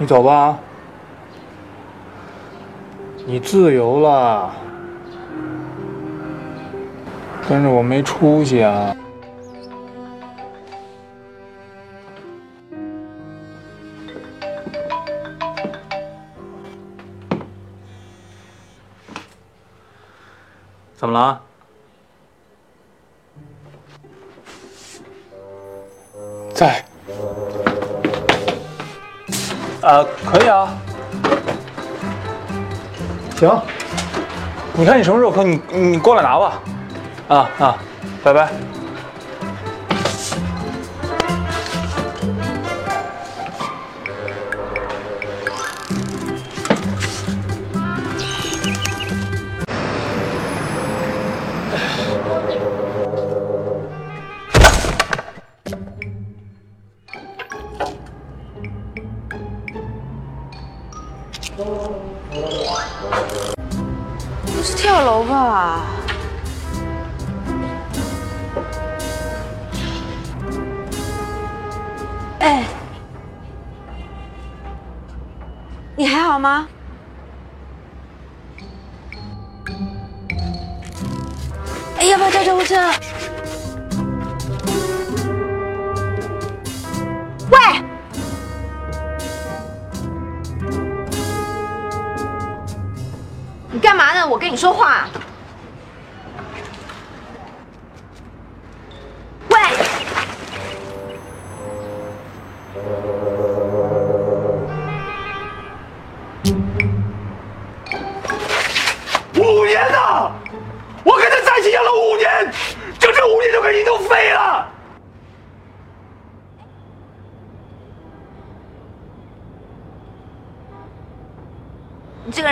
你走吧，你自由了，但是我没出息啊。怎么了？在。啊，可以啊。行，你看你什么时候空，你你过来拿吧。啊啊，拜拜。你还好吗？哎，要不要叫救护车？喂！你干嘛呢？我跟你说话。喂！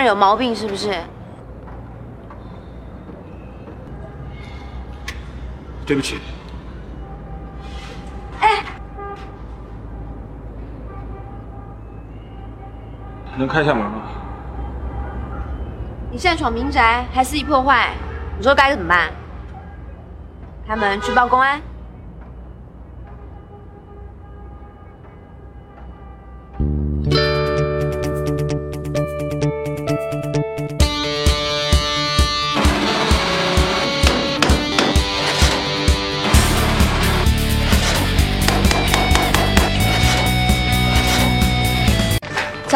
有毛病是不是？对不起，哎，能开下门吗？你擅闯民宅还肆意破坏，你说该怎么办？开门去报公安。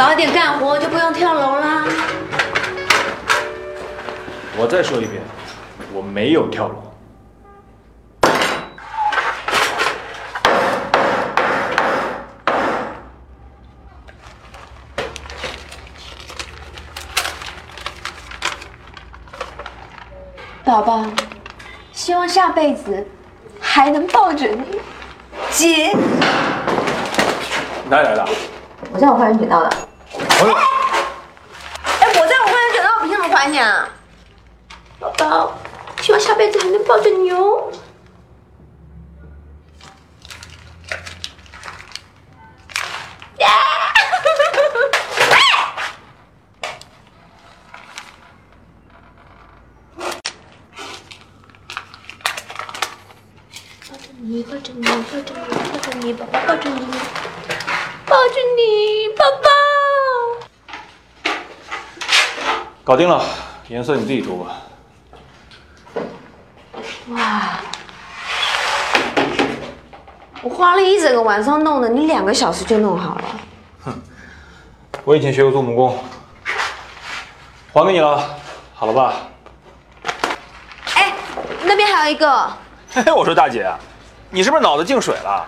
早一点干活就不用跳楼啦。我再说一遍，我没有跳楼。宝宝，希望下辈子还能抱着你。姐，哪里来的？我在我花园捡到的。朋友，哎，我在我花园捡到，我凭什么还你啊？宝宝，希望下辈子还能抱着你哦。抱着你，抱着你，抱着你，抱着你，宝宝抱着你，抱着你，宝宝。搞定了，颜色你自己涂吧。哇！我花了一整个晚上弄的，你两个小时就弄好了。哼我以前学过做木工，还给你了，好了吧？哎，那边还有一个，嘿嘿，我说大姐，你是不是脑子进水了？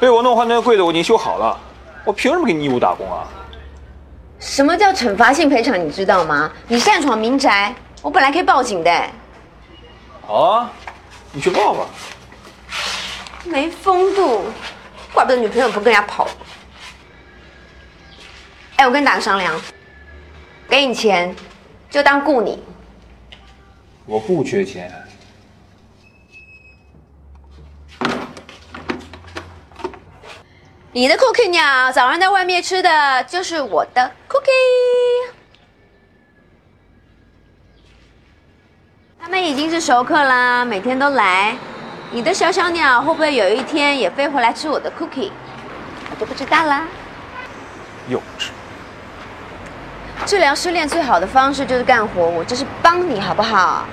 被我弄坏那个柜子我已经修好了，我凭什么给你义务打工啊？什么叫惩罚性赔偿？你知道吗？你擅闯民宅，我本来可以报警的。好啊，你去报吧。没风度，怪不得女朋友不跟人家跑。哎，我跟你打个商量，给你钱，就当雇你。我不缺钱。你的 cookie 鸟早上在外面吃的就是我的 cookie。他们已经是熟客啦，每天都来。你的小小鸟会不会有一天也飞回来吃我的 cookie？我就不知道啦。幼稚。治疗失恋最好的方式就是干活，我这是帮你好不好？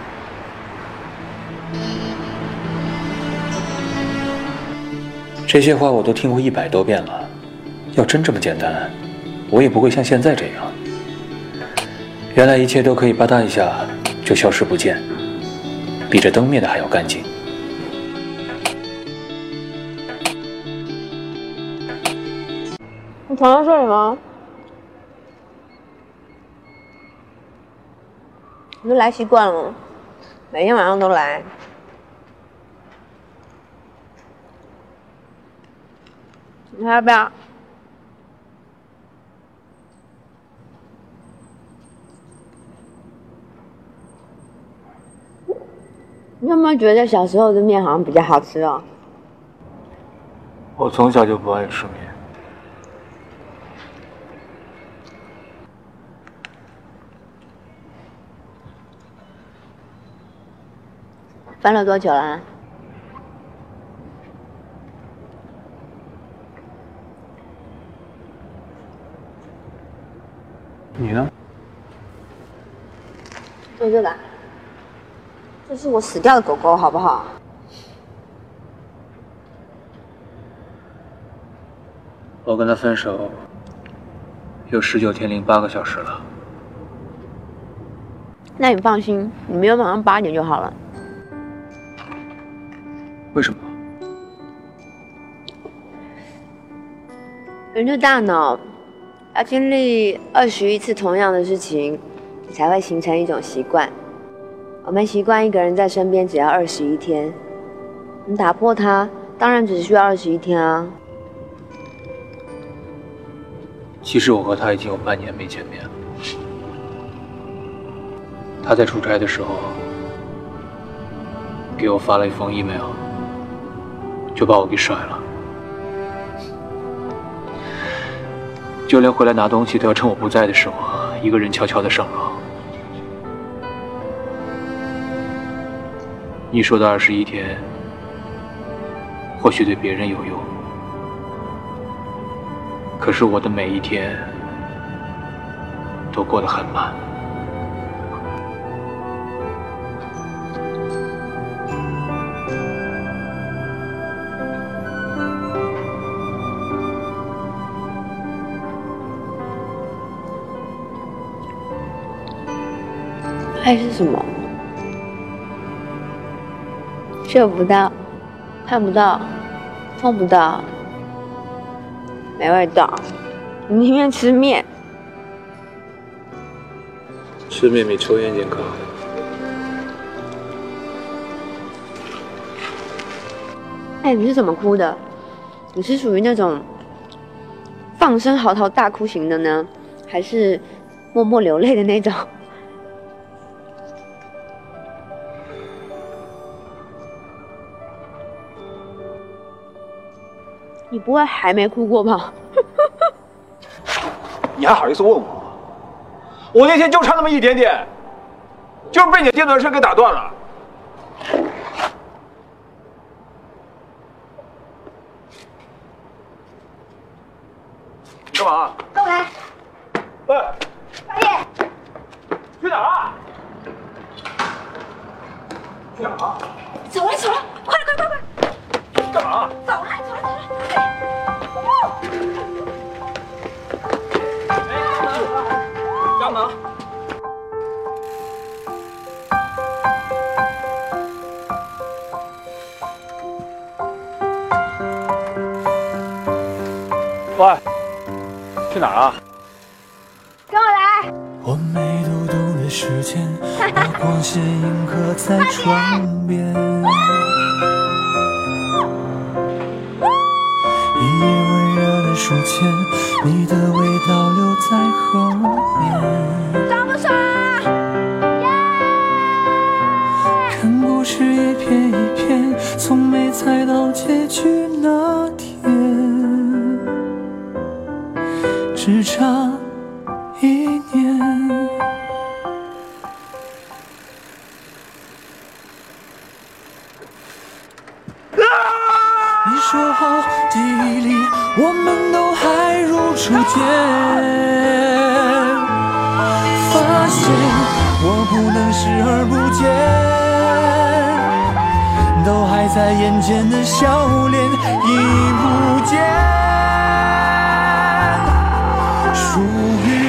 这些话我都听过一百多遍了，要真这么简单，我也不会像现在这样。原来一切都可以吧嗒一下就消失不见，比这灯灭的还要干净。你床上睡什么？你都来习惯了，每天晚上都来。你还要不要？你有没有觉得小时候的面好像比较好吃哦？我从小就不爱吃面。翻了多久啦？你就这个，这是我死掉的狗狗，好不好？我跟他分手有十九天零八个小时了。那你放心，你明天晚上八点就好了。为什么？人的大脑要经历二十一次同样的事情，才会形成一种习惯。我们习惯一个人在身边只要二十一天，你打破它，当然只需要二十一天啊。其实我和他已经有半年没见面了。他在出差的时候给我发了一封 email，就把我给甩了。就连回来拿东西都要趁我不在的时候，一个人悄悄的上楼。你说的二十一天，或许对别人有用。可是我的每一天都过得很慢。爱是什么？嗅不到，看不到，碰不到，没味道。你宁愿吃面。吃面比抽烟健康。哎，你是怎么哭的？你是属于那种放声嚎啕大哭型的呢，还是默默流泪的那种？你不会还没哭过吧？你还好意思问我？我那天就差那么一点点，就是被你电动车给打断了。干嘛？跟我来，喂，快点！去哪儿啊？去哪儿啊？走了走了！干嘛？走了走了走了！干嘛？喂，去哪儿啊？跟我来！我没读懂的时间，把光线迎合在窗边。你的味道留在后面。爽不爽？看故事一篇一篇，从没猜到结局那天，只差在眼前的笑脸已不见，属于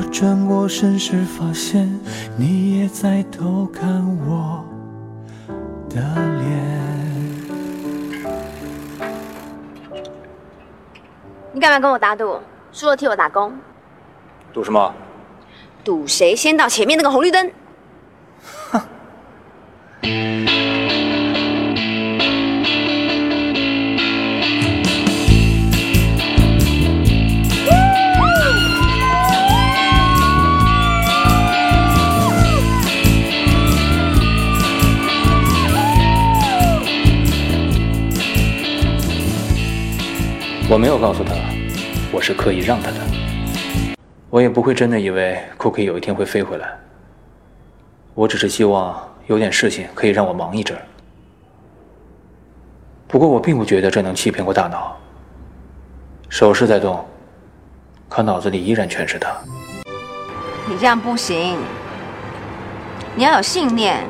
我转过身时，发现你也在偷看我的脸。你干嘛跟我打赌？输了替我打工，赌什么？赌谁先到前面那个红绿灯。我没有告诉他，我是刻意让他的。我也不会真的以为 Cookie 有一天会飞回来。我只是希望有点事情可以让我忙一阵儿。不过我并不觉得这能欺骗过大脑。手是在动，可脑子里依然全是他。你这样不行，你要有信念。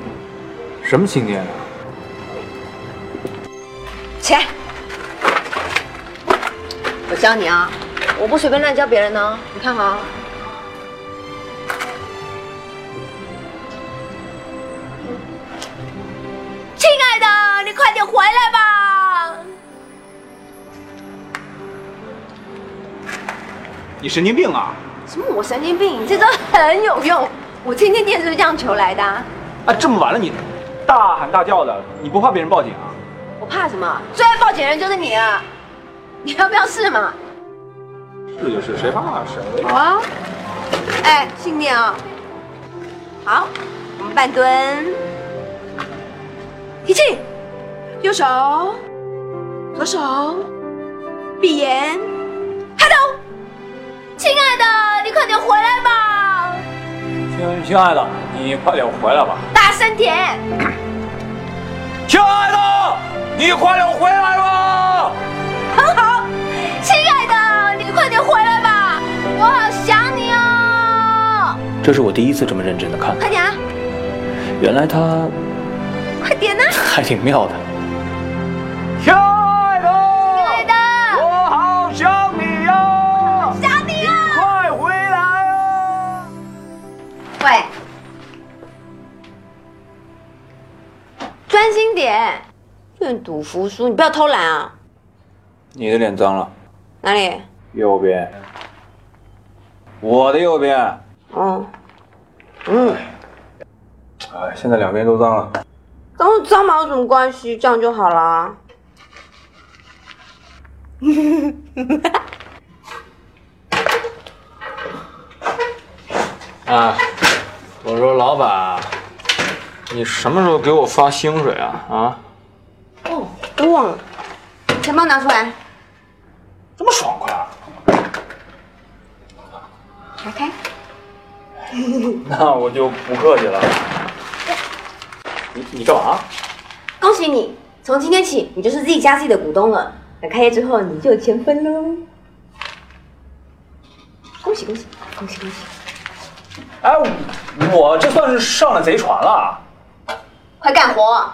什么信念啊？起来！我教你啊，我不随便乱教别人呢。你看好啊。亲爱的，你快点回来吧！你神经病啊！什么我神经病？这招很有用，我天天电视就这样求来的啊、啊，这么晚了你大喊大叫的，你不怕别人报警啊？我怕什么？最爱报警的人就是你了。你要不要试嘛？试就试，谁怕谁？好啊。哎，信念啊。好，我们半蹲，提气，右手，左手，闭眼，开头。亲爱的，你快点回来吧！亲亲爱的，你快点回来吧。大声点。亲爱的，你快点回来吧。这是我第一次这么认真的看快。点啊，原来他快点啊！还挺妙的。亲爱的，亲爱的我好想你呀、想你啊！快回来啊！喂，专心点，愿赌服输，你不要偷懒啊！你的脸脏了，哪里？右边。我的右边。哦，嗯，哎，现在两边都脏了。跟脏毛有什么关系？这样就好了。啊，我说老板，你什么时候给我发薪水啊？啊，哦，都忘了，钱包拿出来，这么爽快啊？打开。那我就不客气了。你你干嘛？恭喜你，从今天起你就是自己家自己的股东了。等开业之后，你就有钱分喽。恭喜恭喜恭喜恭喜！哎，我这算是上了贼船了。快干活！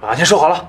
把钱收好了。